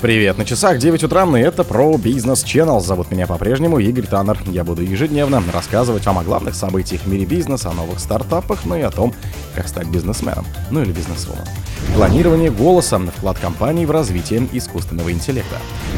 Привет, на часах 9 утра, и это про бизнес Channel. Зовут меня по-прежнему Игорь Таннер. Я буду ежедневно рассказывать вам о главных событиях в мире бизнеса, о новых стартапах, ну и о том, как стать бизнесменом, ну или бизнесвумен. Планирование голоса, вклад компании в развитие искусственного интеллекта.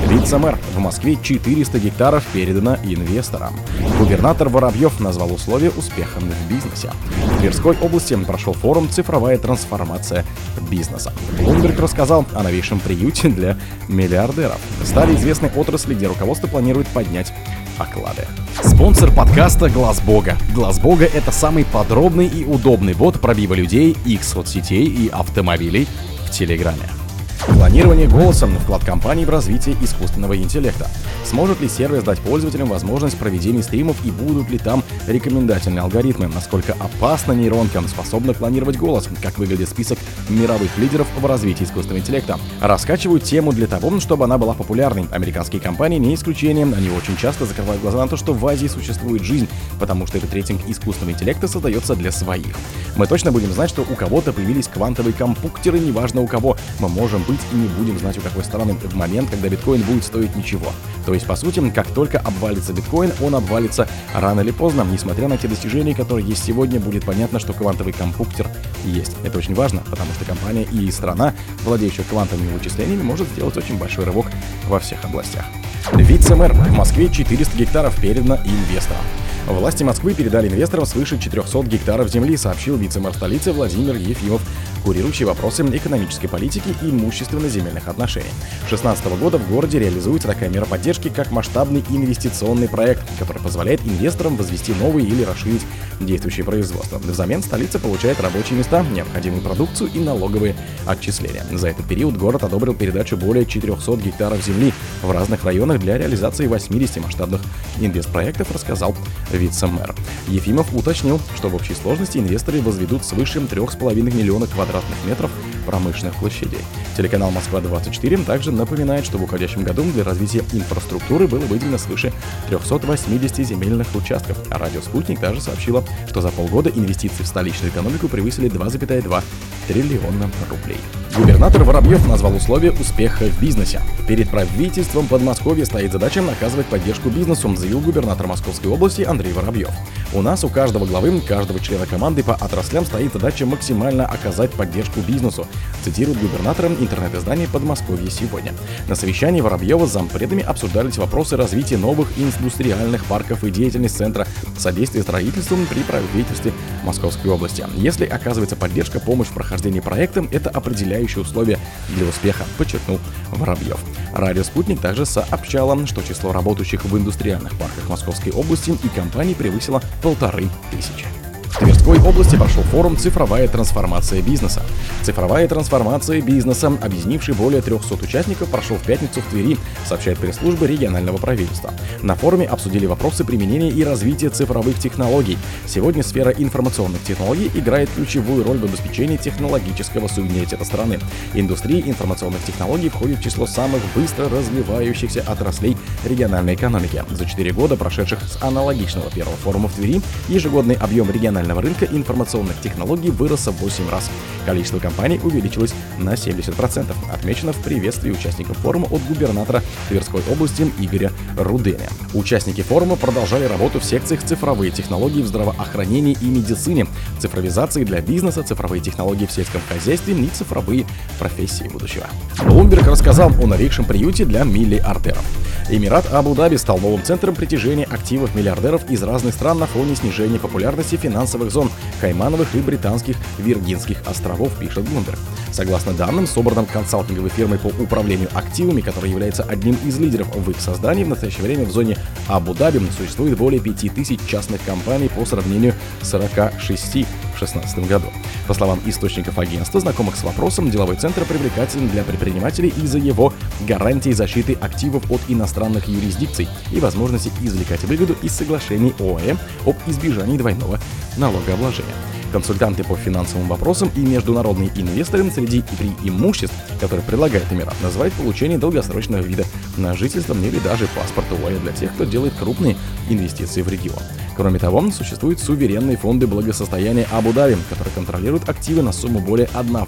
Вице-мэр в Москве 400 гектаров передано инвесторам. Губернатор Воробьев назвал условия успеха в бизнесе. В Тверской области прошел форум «Цифровая трансформация бизнеса». Блумберг рассказал о новейшем приюте для миллиардеров. Стали известны отрасли, где руководство планирует поднять оклады. Спонсор подкаста Глаз Бога. Глаз Бога это самый подробный и удобный бот пробива людей, их соцсетей и автомобилей в Телеграме. Планирование голосом вклад компании в развитие искусственного интеллекта. Сможет ли сервис дать пользователям возможность проведения стримов и будут ли там рекомендательные алгоритмы? Насколько опасна нейронка способна клонировать голос? Как выглядит список мировых лидеров в развитии искусственного интеллекта? Раскачивают тему для того, чтобы она была популярной. Американские компании не исключение. Они очень часто закрывают глаза на то, что в Азии существует жизнь, потому что этот рейтинг искусственного интеллекта создается для своих. Мы точно будем знать, что у кого-то появились квантовые компьютеры, неважно у кого. Мы можем быть и не будем знать, у какой стороны в момент, когда биткоин будет стоить ничего. То есть, по сути, как только обвалится биткоин, он обвалится рано или поздно. Несмотря на те достижения, которые есть сегодня, будет понятно, что квантовый компьютер есть. Это очень важно, потому что компания и страна, владеющая квантовыми вычислениями, может сделать очень большой рывок во всех областях. Вице-мэр в Москве 400 гектаров передано инвесторам. Власти Москвы передали инвесторам свыше 400 гектаров земли, сообщил вице-мэр столицы Владимир Ефимов курирующий вопросы экономической политики и имущественно-земельных отношений. С 2016 года в городе реализуется такая мера поддержки, как масштабный инвестиционный проект, который позволяет инвесторам возвести новые или расширить действующие производства. Взамен столица получает рабочие места, необходимую продукцию и налоговые отчисления. За этот период город одобрил передачу более 400 гектаров земли в разных районах для реализации 80 масштабных инвестпроектов, рассказал вице-мэр. Ефимов уточнил, что в общей сложности инвесторы возведут свыше 3,5 миллиона квадратных квадратных метров промышленных площадей. Телеканал «Москва-24» также напоминает, что в уходящем году для развития инфраструктуры было выделено свыше 380 земельных участков, а радио «Спутник» также сообщила, что за полгода инвестиции в столичную экономику превысили 2,2 триллиона рублей. Губернатор Воробьев назвал условия успеха в бизнесе. Перед правительством Подмосковья стоит задача оказывать поддержку бизнесу, заявил губернатор Московской области Андрей Воробьев. У нас, у каждого главы, каждого члена команды по отраслям стоит задача максимально оказать поддержку бизнесу, цитирует губернатором интернет-издание Подмосковье сегодня. На совещании Воробьева с зампредами обсуждались вопросы развития новых индустриальных парков и деятельность Центра содействия строительству при правительстве Московской области. Если оказывается поддержка, помощь в прохождении проекта, это определяющее условие для успеха, подчеркнул Воробьев. Радио «Спутник» также сообщало, что число работающих в индустриальных парках Московской области и компаний превысило полторы тысячи. В Тверской области прошел форум «Цифровая трансформация бизнеса». Цифровая трансформация бизнеса, объединивший более 300 участников, прошел в пятницу в Твери, сообщает пресс-служба регионального правительства. На форуме обсудили вопросы применения и развития цифровых технологий. Сегодня сфера информационных технологий играет ключевую роль в обеспечении технологического суверенитета страны. Индустрия информационных технологий входит в число самых быстро развивающихся отраслей региональной экономики. За 4 года, прошедших с аналогичного первого форума в Твери, ежегодный объем региональной национального рынка информационных технологий вырос в 8 раз. Количество компаний увеличилось на 70%, отмечено в приветствии участников форума от губернатора Тверской области Игоря Руденя. Участники форума продолжали работу в секциях цифровые технологии в здравоохранении и медицине, цифровизации для бизнеса, цифровые технологии в сельском хозяйстве и цифровые профессии будущего. Блумберг рассказал о новейшем приюте для миллиардеров. Эмират Абу-Даби стал новым центром притяжения активов миллиардеров из разных стран на фоне снижения популярности финансовых зон Каймановых и британских Виргинских островов, пишет Bloomberg. Согласно данным, собранным консалтинговой фирмой по управлению активами, которая является одним из лидеров в их создании, в настоящее время в зоне Абу-Даби существует более 5000 частных компаний по сравнению с 46 в 2016 году. По словам источников агентства, знакомых с вопросом, деловой центр привлекателен для предпринимателей из-за его гарантии защиты активов от иностранных юрисдикций и возможности извлекать выгоду из соглашений ОАЭ об избежании двойного налогообложения консультанты по финансовым вопросам и международные инвесторы среди преимуществ, которые предлагает Эмират, называют получение долгосрочного вида на жительство или даже паспорта ОАЭ для тех, кто делает крупные инвестиции в регион. Кроме того, существуют суверенные фонды благосостояния Абу-Даби, которые контролируют активы на сумму более 1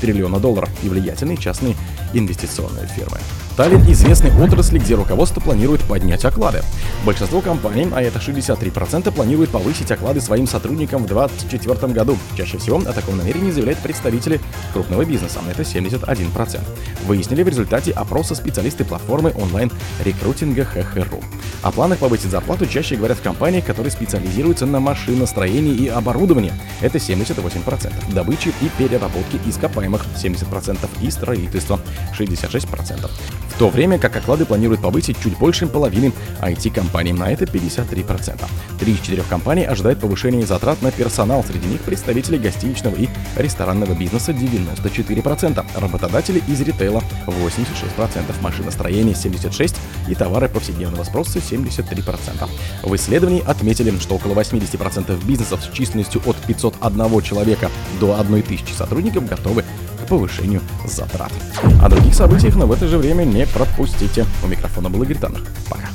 триллиона долларов и влиятельные частные инвестиционные фирмы. стали известны отрасли, где руководство планирует поднять оклады. Большинство компаний, а это 63%, планирует повысить оклады своим сотрудникам в 2024 году. Чаще всего о таком намерении заявляют представители крупного бизнеса, это 71%. Выяснили в результате опроса специалисты платформы онлайн-рекрутинга ХХРУ. О планах повысить зарплату чаще говорят в компаниях, которые специализируются на машиностроении и оборудовании. Это 78%. Добычи и переработки ископаемых 70% и строительства 66%. В то время как оклады планируют повысить чуть больше половины IT-компаний, на это 53%. Три из четырех компаний ожидают повышения затрат на персонал, среди них представители гостиничного и ресторанного бизнеса 94%, работодатели из ритейла 86%, машиностроение 76% и товары повседневного спроса 73%. В исследовании отметили, что около 80% бизнесов с численностью от 501 человека до 1000 сотрудников готовы к повышению затрат. О других событиях, но в это же время не пропустите. У микрофона был Игорь Таннер. Пока.